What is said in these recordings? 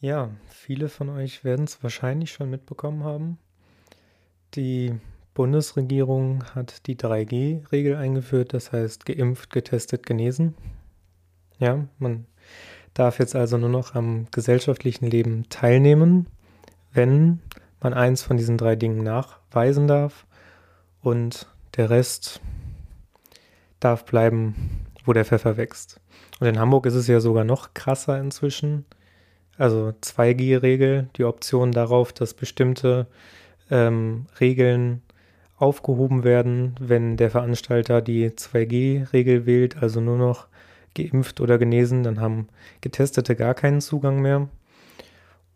Ja, viele von euch werden es wahrscheinlich schon mitbekommen haben. Die Bundesregierung hat die 3G-Regel eingeführt, das heißt geimpft, getestet, genesen. Ja, man darf jetzt also nur noch am gesellschaftlichen Leben teilnehmen, wenn man eins von diesen drei Dingen nachweisen darf und der Rest darf bleiben, wo der Pfeffer wächst. Und in Hamburg ist es ja sogar noch krasser inzwischen. Also 2G-Regel, die Option darauf, dass bestimmte ähm, Regeln aufgehoben werden, wenn der Veranstalter die 2G-Regel wählt, also nur noch geimpft oder genesen, dann haben Getestete gar keinen Zugang mehr.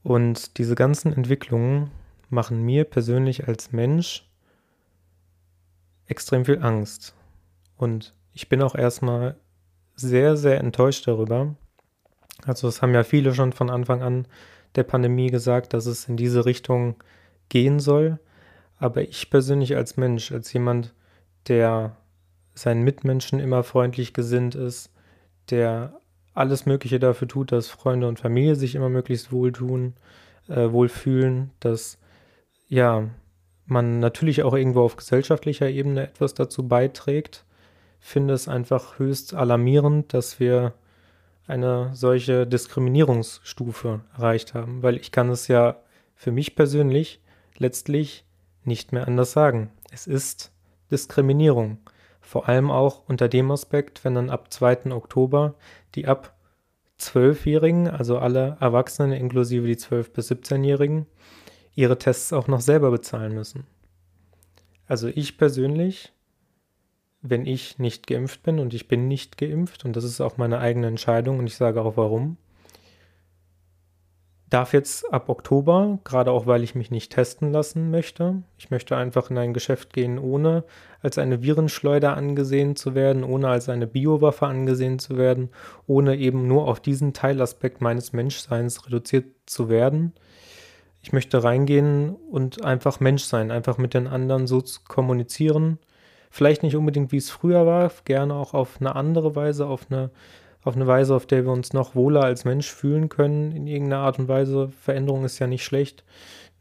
Und diese ganzen Entwicklungen machen mir persönlich als Mensch extrem viel Angst. Und ich bin auch erstmal sehr, sehr enttäuscht darüber. Also es haben ja viele schon von Anfang an der Pandemie gesagt, dass es in diese Richtung gehen soll. Aber ich persönlich als Mensch, als jemand, der seinen Mitmenschen immer freundlich gesinnt ist, der alles Mögliche dafür tut, dass Freunde und Familie sich immer möglichst wohltun, äh, wohlfühlen, dass ja man natürlich auch irgendwo auf gesellschaftlicher Ebene etwas dazu beiträgt, finde es einfach höchst alarmierend, dass wir eine solche Diskriminierungsstufe erreicht haben, weil ich kann es ja für mich persönlich letztlich nicht mehr anders sagen. Es ist Diskriminierung. Vor allem auch unter dem Aspekt, wenn dann ab 2. Oktober die ab 12-Jährigen, also alle Erwachsenen inklusive die 12- bis 17-Jährigen, ihre Tests auch noch selber bezahlen müssen. Also ich persönlich, wenn ich nicht geimpft bin und ich bin nicht geimpft und das ist auch meine eigene Entscheidung und ich sage auch warum, darf jetzt ab Oktober, gerade auch weil ich mich nicht testen lassen möchte, ich möchte einfach in ein Geschäft gehen, ohne als eine Virenschleuder angesehen zu werden, ohne als eine Biowaffe angesehen zu werden, ohne eben nur auf diesen Teilaspekt meines Menschseins reduziert zu werden. Ich möchte reingehen und einfach Mensch sein, einfach mit den anderen so zu kommunizieren. Vielleicht nicht unbedingt, wie es früher war, gerne auch auf eine andere Weise, auf eine auf eine Weise, auf der wir uns noch wohler als Mensch fühlen können, in irgendeiner Art und Weise. Veränderung ist ja nicht schlecht.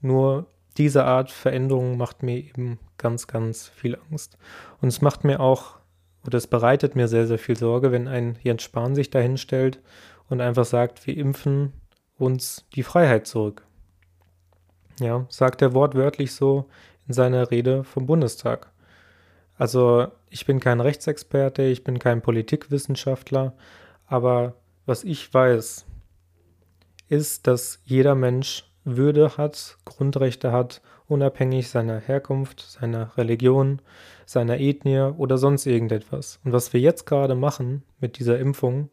Nur diese Art Veränderung macht mir eben ganz, ganz viel Angst. Und es macht mir auch, oder es bereitet mir sehr, sehr viel Sorge, wenn ein Jens Spahn sich dahin stellt und einfach sagt, wir impfen uns die Freiheit zurück. Ja, sagt er wortwörtlich so in seiner Rede vom Bundestag. Also ich bin kein Rechtsexperte, ich bin kein Politikwissenschaftler, aber was ich weiß, ist, dass jeder Mensch Würde hat, Grundrechte hat, unabhängig seiner Herkunft, seiner Religion, seiner Ethnie oder sonst irgendetwas. Und was wir jetzt gerade machen mit dieser Impfung,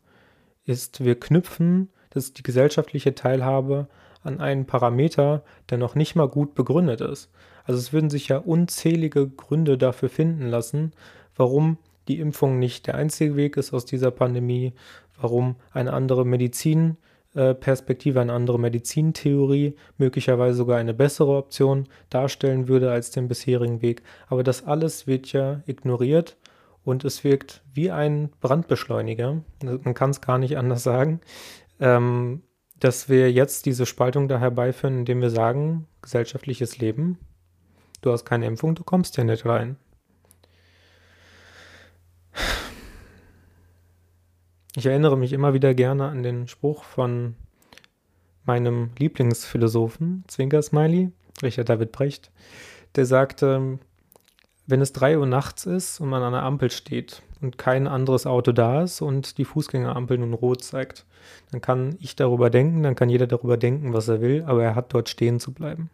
ist, wir knüpfen das, die gesellschaftliche Teilhabe an einen Parameter, der noch nicht mal gut begründet ist. Also es würden sich ja unzählige Gründe dafür finden lassen, warum die Impfung nicht der einzige Weg ist aus dieser Pandemie, warum eine andere Medizinperspektive, eine andere Medizintheorie möglicherweise sogar eine bessere Option darstellen würde als den bisherigen Weg. Aber das alles wird ja ignoriert und es wirkt wie ein Brandbeschleuniger. Man kann es gar nicht anders sagen. Ähm, dass wir jetzt diese Spaltung da herbeiführen, indem wir sagen, gesellschaftliches Leben, du hast keine Impfung, du kommst ja nicht rein. Ich erinnere mich immer wieder gerne an den Spruch von meinem Lieblingsphilosophen, Zwinker-Smiley, Richard David Brecht, der sagte, wenn es drei Uhr nachts ist und man an einer Ampel steht und kein anderes Auto da ist und die Fußgängerampel nun rot zeigt, dann kann ich darüber denken, dann kann jeder darüber denken, was er will, aber er hat dort stehen zu bleiben.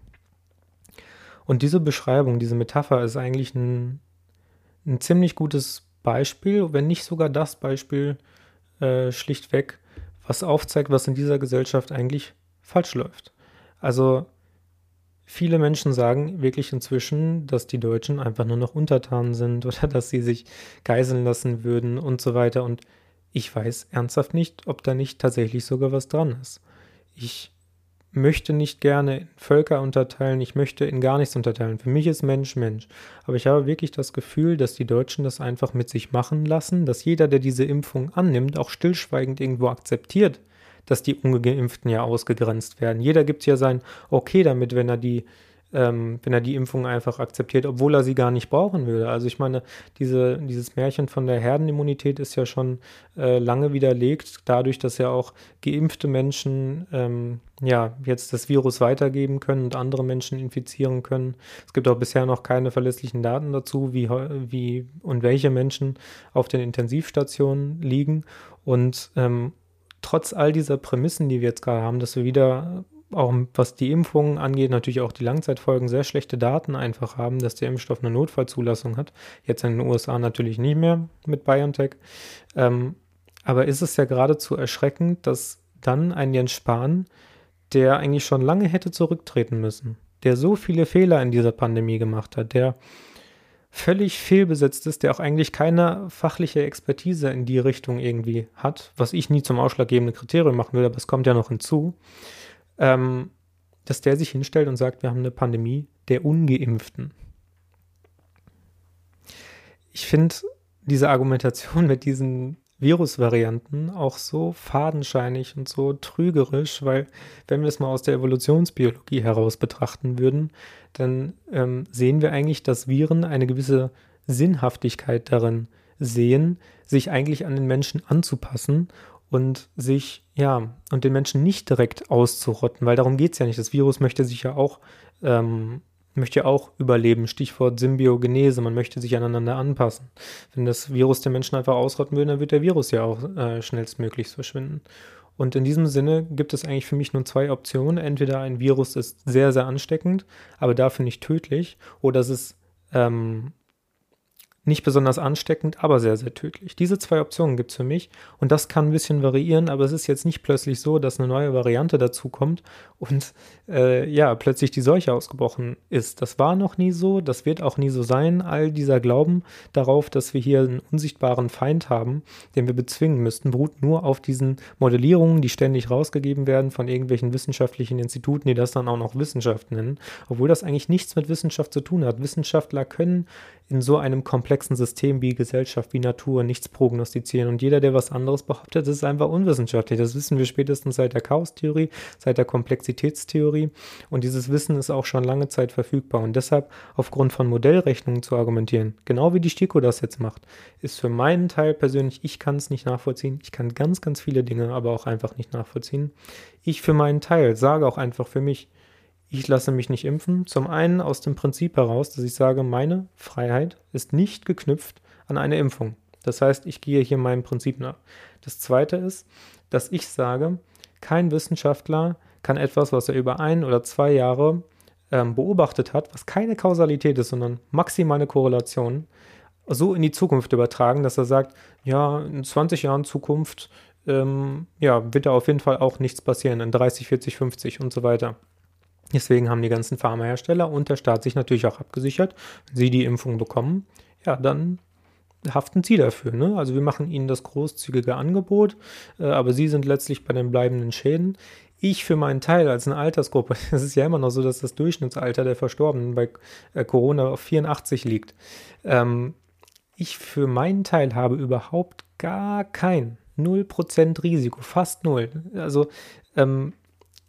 Und diese Beschreibung, diese Metapher ist eigentlich ein, ein ziemlich gutes Beispiel, wenn nicht sogar das Beispiel äh, schlichtweg was aufzeigt, was in dieser Gesellschaft eigentlich falsch läuft. Also viele Menschen sagen wirklich inzwischen, dass die Deutschen einfach nur noch untertan sind oder dass sie sich geiseln lassen würden und so weiter. Und ich weiß ernsthaft nicht, ob da nicht tatsächlich sogar was dran ist. Ich möchte nicht gerne Völker unterteilen, ich möchte in gar nichts unterteilen. Für mich ist Mensch Mensch. Aber ich habe wirklich das Gefühl, dass die Deutschen das einfach mit sich machen lassen, dass jeder, der diese Impfung annimmt, auch stillschweigend irgendwo akzeptiert, dass die Ungeimpften ja ausgegrenzt werden. Jeder gibt ja sein Okay damit, wenn er die ähm, wenn er die Impfung einfach akzeptiert, obwohl er sie gar nicht brauchen würde. Also ich meine, diese, dieses Märchen von der Herdenimmunität ist ja schon äh, lange widerlegt, dadurch, dass ja auch geimpfte Menschen ähm, ja jetzt das Virus weitergeben können und andere Menschen infizieren können. Es gibt auch bisher noch keine verlässlichen Daten dazu, wie, wie und welche Menschen auf den Intensivstationen liegen. Und ähm, trotz all dieser Prämissen, die wir jetzt gerade haben, dass wir wieder auch was die Impfungen angeht, natürlich auch die Langzeitfolgen sehr schlechte Daten einfach haben, dass der Impfstoff eine Notfallzulassung hat. Jetzt in den USA natürlich nicht mehr mit BioNTech. Ähm, aber ist es ja geradezu erschreckend, dass dann ein Jens Spahn, der eigentlich schon lange hätte zurücktreten müssen, der so viele Fehler in dieser Pandemie gemacht hat, der völlig fehlbesetzt ist, der auch eigentlich keine fachliche Expertise in die Richtung irgendwie hat, was ich nie zum ausschlaggebenden Kriterium machen will, aber es kommt ja noch hinzu, ähm, dass der sich hinstellt und sagt, wir haben eine Pandemie der Ungeimpften. Ich finde diese Argumentation mit diesen Virusvarianten auch so fadenscheinig und so trügerisch, weil wenn wir es mal aus der Evolutionsbiologie heraus betrachten würden, dann ähm, sehen wir eigentlich, dass Viren eine gewisse Sinnhaftigkeit darin sehen, sich eigentlich an den Menschen anzupassen und sich, ja, und den Menschen nicht direkt auszurotten, weil darum geht es ja nicht. Das Virus möchte sich ja auch, ähm, möchte auch überleben. Stichwort Symbiogenese, man möchte sich aneinander anpassen. Wenn das Virus den Menschen einfach ausrotten will, dann wird der Virus ja auch äh, schnellstmöglichst verschwinden. Und in diesem Sinne gibt es eigentlich für mich nur zwei Optionen. Entweder ein Virus ist sehr, sehr ansteckend, aber dafür nicht tödlich, oder es ist ähm, nicht besonders ansteckend, aber sehr, sehr tödlich. Diese zwei Optionen gibt es für mich und das kann ein bisschen variieren, aber es ist jetzt nicht plötzlich so, dass eine neue Variante dazu kommt und äh, ja, plötzlich die Seuche ausgebrochen ist. Das war noch nie so, das wird auch nie so sein. All dieser Glauben darauf, dass wir hier einen unsichtbaren Feind haben, den wir bezwingen müssten, beruht nur auf diesen Modellierungen, die ständig rausgegeben werden von irgendwelchen wissenschaftlichen Instituten, die das dann auch noch Wissenschaft nennen, obwohl das eigentlich nichts mit Wissenschaft zu tun hat. Wissenschaftler können in so einem komplexen System wie Gesellschaft, wie Natur nichts prognostizieren. Und jeder, der was anderes behauptet, ist einfach unwissenschaftlich. Das wissen wir spätestens seit der Chaostheorie, seit der Komplexitätstheorie. Und dieses Wissen ist auch schon lange Zeit verfügbar. Und deshalb aufgrund von Modellrechnungen zu argumentieren, genau wie die STIKO das jetzt macht, ist für meinen Teil persönlich, ich kann es nicht nachvollziehen. Ich kann ganz, ganz viele Dinge aber auch einfach nicht nachvollziehen. Ich für meinen Teil sage auch einfach für mich, ich lasse mich nicht impfen. Zum einen aus dem Prinzip heraus, dass ich sage, meine Freiheit ist nicht geknüpft an eine Impfung. Das heißt, ich gehe hier meinem Prinzip nach. Das zweite ist, dass ich sage, kein Wissenschaftler kann etwas, was er über ein oder zwei Jahre ähm, beobachtet hat, was keine Kausalität ist, sondern maximale Korrelation, so in die Zukunft übertragen, dass er sagt, ja, in 20 Jahren Zukunft, ähm, ja, wird da auf jeden Fall auch nichts passieren, in 30, 40, 50 und so weiter. Deswegen haben die ganzen Pharmahersteller und der Staat sich natürlich auch abgesichert. Wenn sie die Impfung bekommen, ja, dann haften sie dafür. Ne? Also wir machen ihnen das großzügige Angebot, äh, aber sie sind letztlich bei den bleibenden Schäden. Ich für meinen Teil als eine Altersgruppe, es ist ja immer noch so, dass das Durchschnittsalter der Verstorbenen bei äh, Corona auf 84 liegt. Ähm, ich für meinen Teil habe überhaupt gar kein 0% Risiko, fast null. Also ähm,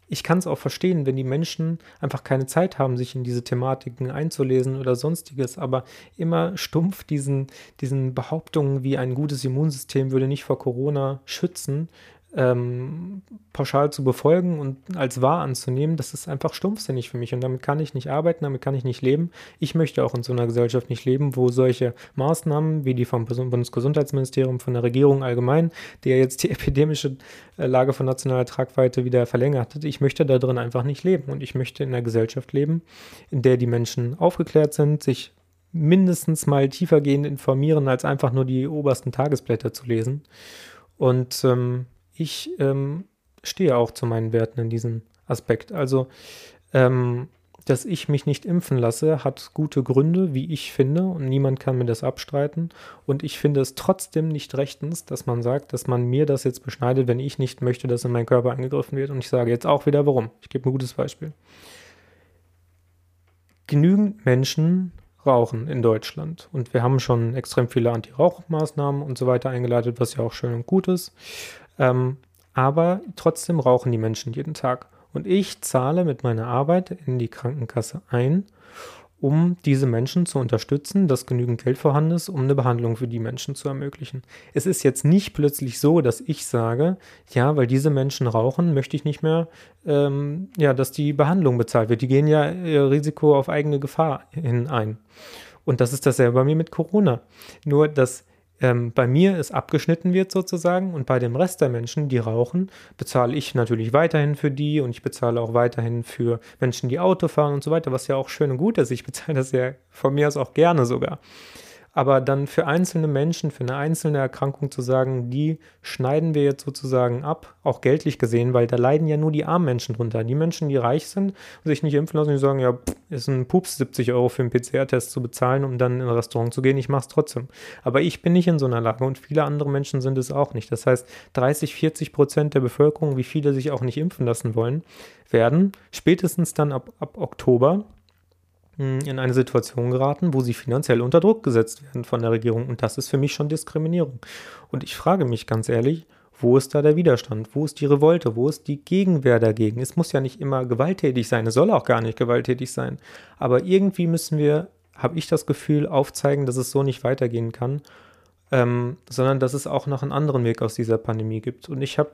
ich kann es auch verstehen, wenn die Menschen einfach keine Zeit haben, sich in diese Thematiken einzulesen oder sonstiges, aber immer stumpf diesen, diesen Behauptungen wie ein gutes Immunsystem würde nicht vor Corona schützen, ähm, pauschal zu befolgen und als wahr anzunehmen, das ist einfach stumpfsinnig für mich und damit kann ich nicht arbeiten, damit kann ich nicht leben. Ich möchte auch in so einer Gesellschaft nicht leben, wo solche Maßnahmen wie die vom Bundesgesundheitsministerium, von der Regierung allgemein, die ja jetzt die epidemische äh, Lage von nationaler Tragweite wieder verlängert hat, ich möchte da drin einfach nicht leben und ich möchte in einer Gesellschaft leben, in der die Menschen aufgeklärt sind, sich mindestens mal tiefergehend informieren, als einfach nur die obersten Tagesblätter zu lesen. Und ähm, ich ähm, stehe auch zu meinen Werten in diesem Aspekt. Also, ähm, dass ich mich nicht impfen lasse, hat gute Gründe, wie ich finde, und niemand kann mir das abstreiten. Und ich finde es trotzdem nicht rechtens, dass man sagt, dass man mir das jetzt beschneidet, wenn ich nicht möchte, dass in meinen Körper angegriffen wird. Und ich sage jetzt auch wieder warum. Ich gebe ein gutes Beispiel. Genügend Menschen rauchen in Deutschland. Und wir haben schon extrem viele Anti-Rauchmaßnahmen und so weiter eingeleitet, was ja auch schön und gut ist. Ähm, aber trotzdem rauchen die Menschen jeden Tag. Und ich zahle mit meiner Arbeit in die Krankenkasse ein, um diese Menschen zu unterstützen, dass genügend Geld vorhanden ist, um eine Behandlung für die Menschen zu ermöglichen. Es ist jetzt nicht plötzlich so, dass ich sage, ja, weil diese Menschen rauchen, möchte ich nicht mehr, ähm, ja, dass die Behandlung bezahlt wird. Die gehen ja ihr Risiko auf eigene Gefahr hin ein. Und das ist dasselbe bei mir mit Corona. Nur, dass ähm, bei mir es abgeschnitten wird sozusagen und bei dem Rest der Menschen, die rauchen, bezahle ich natürlich weiterhin für die und ich bezahle auch weiterhin für Menschen, die Auto fahren und so weiter, was ja auch schön und gut ist. Ich bezahle das ja von mir aus auch gerne sogar. Aber dann für einzelne Menschen, für eine einzelne Erkrankung zu sagen, die schneiden wir jetzt sozusagen ab, auch geldlich gesehen, weil da leiden ja nur die armen Menschen drunter. Die Menschen, die reich sind und sich nicht impfen lassen, die sagen, ja, ist ein Pups, 70 Euro für einen PCR-Test zu bezahlen, um dann in ein Restaurant zu gehen. Ich mache es trotzdem. Aber ich bin nicht in so einer Lage und viele andere Menschen sind es auch nicht. Das heißt, 30, 40 Prozent der Bevölkerung, wie viele sich auch nicht impfen lassen wollen, werden spätestens dann ab, ab Oktober in eine Situation geraten, wo sie finanziell unter Druck gesetzt werden von der Regierung. Und das ist für mich schon Diskriminierung. Und ich frage mich ganz ehrlich, wo ist da der Widerstand? Wo ist die Revolte? Wo ist die Gegenwehr dagegen? Es muss ja nicht immer gewalttätig sein, es soll auch gar nicht gewalttätig sein. Aber irgendwie müssen wir, habe ich das Gefühl, aufzeigen, dass es so nicht weitergehen kann, ähm, sondern dass es auch noch einen anderen Weg aus dieser Pandemie gibt. Und ich habe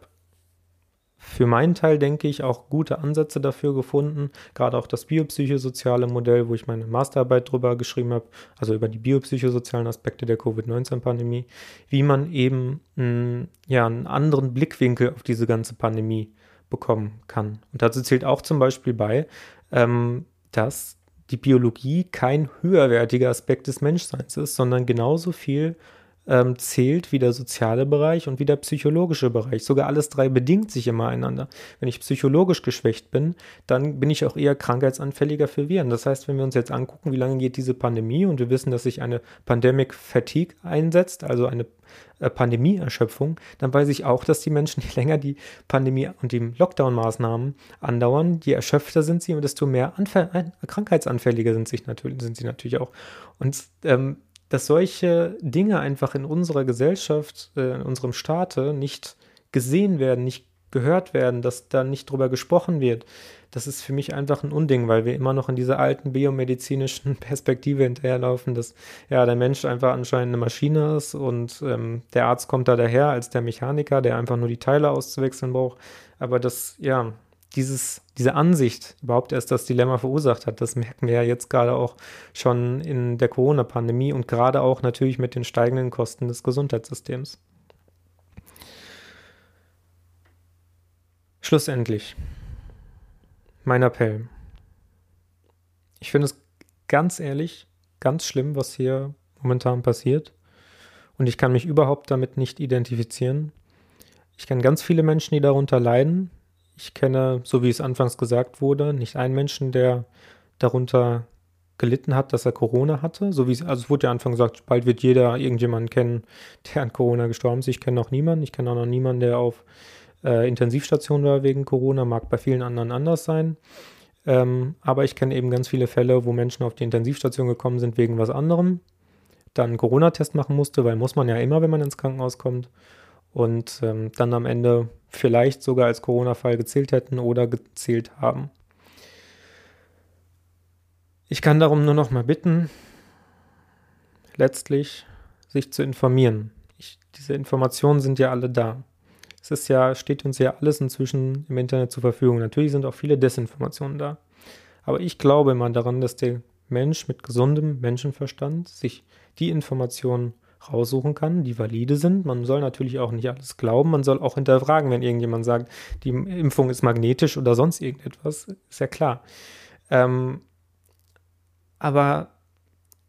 für meinen Teil, denke ich, auch gute Ansätze dafür gefunden. Gerade auch das biopsychosoziale Modell, wo ich meine Masterarbeit drüber geschrieben habe, also über die biopsychosozialen Aspekte der Covid-19-Pandemie, wie man eben mh, hm, ja, einen anderen Blickwinkel auf diese ganze Pandemie bekommen kann. Und dazu zählt auch zum Beispiel bei, ähm, dass die Biologie kein höherwertiger Aspekt des Menschseins ist, sondern genauso viel ähm, zählt wie der soziale Bereich und wie der psychologische Bereich. Sogar alles drei bedingt sich immer einander. Wenn ich psychologisch geschwächt bin, dann bin ich auch eher krankheitsanfälliger für Viren. Das heißt, wenn wir uns jetzt angucken, wie lange geht diese Pandemie und wir wissen, dass sich eine Pandemic Fatigue einsetzt, also eine äh, Pandemieerschöpfung, dann weiß ich auch, dass die Menschen, je länger die Pandemie und die Lockdown-Maßnahmen andauern, je erschöpfter sind sie und desto mehr Anfall krankheitsanfälliger sind, sich natürlich, sind sie natürlich auch. Und ähm, dass solche Dinge einfach in unserer Gesellschaft, äh, in unserem Staate nicht gesehen werden, nicht gehört werden, dass da nicht drüber gesprochen wird. Das ist für mich einfach ein Unding, weil wir immer noch in dieser alten biomedizinischen Perspektive hinterherlaufen, dass ja der Mensch einfach anscheinend eine Maschine ist und ähm, der Arzt kommt da daher als der Mechaniker, der einfach nur die Teile auszuwechseln braucht. Aber das, ja, dieses, diese Ansicht überhaupt erst das Dilemma verursacht hat. Das merken wir ja jetzt gerade auch schon in der Corona-Pandemie und gerade auch natürlich mit den steigenden Kosten des Gesundheitssystems. Schlussendlich, mein Appell. Ich finde es ganz ehrlich, ganz schlimm, was hier momentan passiert. Und ich kann mich überhaupt damit nicht identifizieren. Ich kenne ganz viele Menschen, die darunter leiden, ich kenne, so wie es anfangs gesagt wurde, nicht einen Menschen, der darunter gelitten hat, dass er Corona hatte. So wie es, also es wurde ja anfangs gesagt, bald wird jeder irgendjemanden kennen, der an Corona gestorben ist. Ich kenne noch niemanden. Ich kenne auch noch niemanden, der auf äh, Intensivstation war wegen Corona. Mag bei vielen anderen anders sein. Ähm, aber ich kenne eben ganz viele Fälle, wo Menschen auf die Intensivstation gekommen sind wegen was anderem. Dann einen Corona-Test machen musste, weil muss man ja immer, wenn man ins Krankenhaus kommt und ähm, dann am Ende vielleicht sogar als Corona-Fall gezählt hätten oder gezählt haben. Ich kann darum nur noch mal bitten, letztlich sich zu informieren. Ich, diese Informationen sind ja alle da. Es ist ja, steht uns ja alles inzwischen im Internet zur Verfügung. Natürlich sind auch viele Desinformationen da. Aber ich glaube immer daran, dass der Mensch mit gesundem Menschenverstand sich die Informationen raussuchen kann, die valide sind. Man soll natürlich auch nicht alles glauben. Man soll auch hinterfragen, wenn irgendjemand sagt, die Impfung ist magnetisch oder sonst irgendetwas. Ist ja klar. Ähm, aber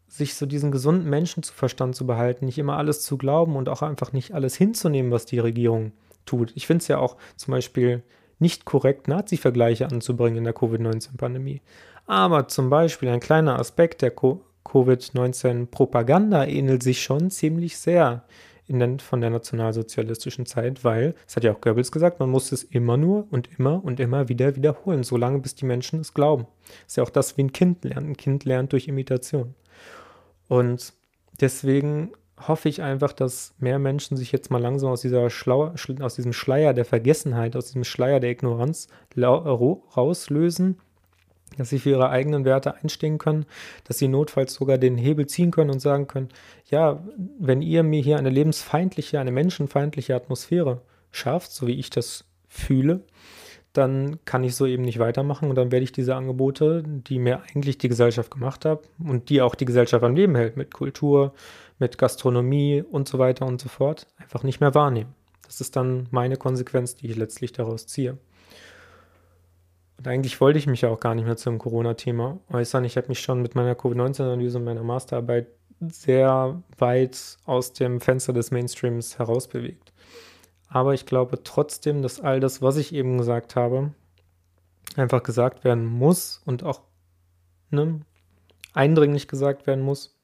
sich so diesen gesunden Menschenverstand zu behalten, nicht immer alles zu glauben und auch einfach nicht alles hinzunehmen, was die Regierung tut. Ich finde es ja auch zum Beispiel nicht korrekt, Nazi-Vergleiche anzubringen in der Covid-19-Pandemie. Aber zum Beispiel ein kleiner Aspekt der Co Covid-19-Propaganda ähnelt sich schon ziemlich sehr den, von der nationalsozialistischen Zeit, weil, es hat ja auch Goebbels gesagt, man muss es immer nur und immer und immer wieder wiederholen, solange bis die Menschen es glauben. Das ist ja auch das, wie ein Kind lernt. Ein Kind lernt durch Imitation. Und deswegen hoffe ich einfach, dass mehr Menschen sich jetzt mal langsam aus, dieser Schlau aus diesem Schleier der Vergessenheit, aus diesem Schleier der Ignoranz rauslösen, dass sie für ihre eigenen Werte einstehen können, dass sie notfalls sogar den Hebel ziehen können und sagen können, ja, wenn ihr mir hier eine lebensfeindliche, eine menschenfeindliche Atmosphäre schafft, so wie ich das fühle, dann kann ich so eben nicht weitermachen und dann werde ich diese Angebote, die mir eigentlich die Gesellschaft gemacht hat und die auch die Gesellschaft am Leben hält, mit Kultur, mit Gastronomie und so weiter und so fort, einfach nicht mehr wahrnehmen. Das ist dann meine Konsequenz, die ich letztlich daraus ziehe. Und eigentlich wollte ich mich ja auch gar nicht mehr zum Corona-Thema äußern. Ich habe mich schon mit meiner Covid-19-Analyse und meiner Masterarbeit sehr weit aus dem Fenster des Mainstreams herausbewegt. Aber ich glaube trotzdem, dass all das, was ich eben gesagt habe, einfach gesagt werden muss und auch ne, eindringlich gesagt werden muss,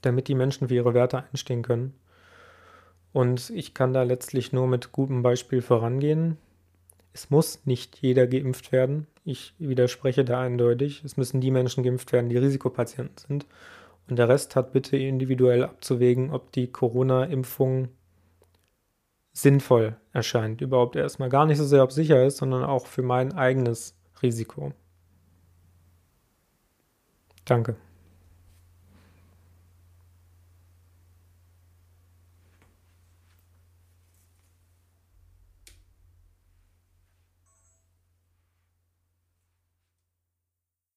damit die Menschen für ihre Werte einstehen können. Und ich kann da letztlich nur mit gutem Beispiel vorangehen. Es muss nicht jeder geimpft werden. Ich widerspreche da eindeutig. Es müssen die Menschen geimpft werden, die Risikopatienten sind. Und der Rest hat bitte individuell abzuwägen, ob die Corona-Impfung sinnvoll erscheint. Überhaupt erstmal gar nicht so sehr, ob sicher ist, sondern auch für mein eigenes Risiko. Danke.